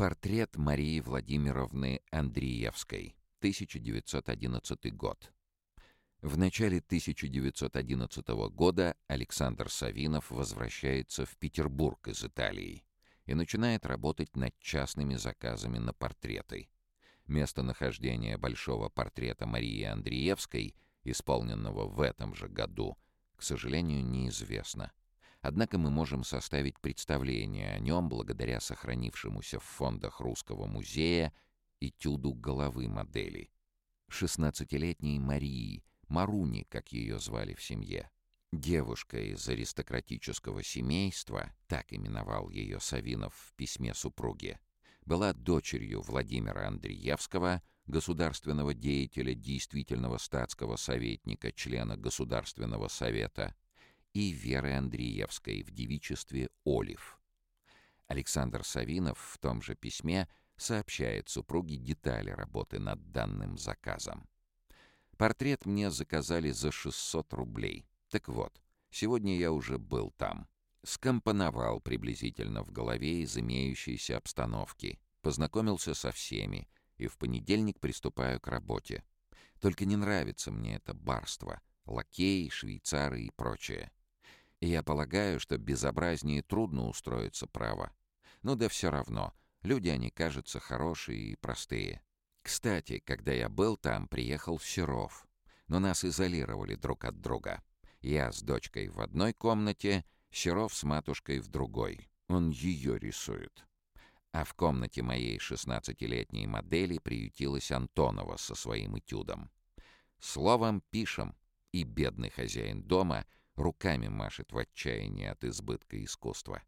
Портрет Марии Владимировны Андреевской, 1911 год. В начале 1911 года Александр Савинов возвращается в Петербург из Италии и начинает работать над частными заказами на портреты. Местонахождение большого портрета Марии Андреевской, исполненного в этом же году, к сожалению, неизвестно. Однако мы можем составить представление о нем благодаря сохранившемуся в фондах Русского музея этюду головы модели. 16-летней Марии, Маруни, как ее звали в семье. Девушка из аристократического семейства, так именовал ее Савинов в письме супруге, была дочерью Владимира Андреевского, государственного деятеля, действительного статского советника, члена Государственного совета, и Веры Андреевской в девичестве Олив. Александр Савинов в том же письме сообщает супруге детали работы над данным заказом. Портрет мне заказали за 600 рублей. Так вот, сегодня я уже был там. Скомпоновал приблизительно в голове из имеющейся обстановки, познакомился со всеми и в понедельник приступаю к работе. Только не нравится мне это барство, лакеи, швейцары и прочее. И я полагаю, что безобразнее трудно устроиться право. Ну да все равно, люди они кажутся хорошие и простые. Кстати, когда я был там, приехал Серов. Но нас изолировали друг от друга. Я с дочкой в одной комнате, Серов с матушкой в другой. Он ее рисует. А в комнате моей шестнадцатилетней модели приютилась Антонова со своим этюдом. Словом, пишем, и бедный хозяин дома — руками машет в отчаянии от избытка искусства.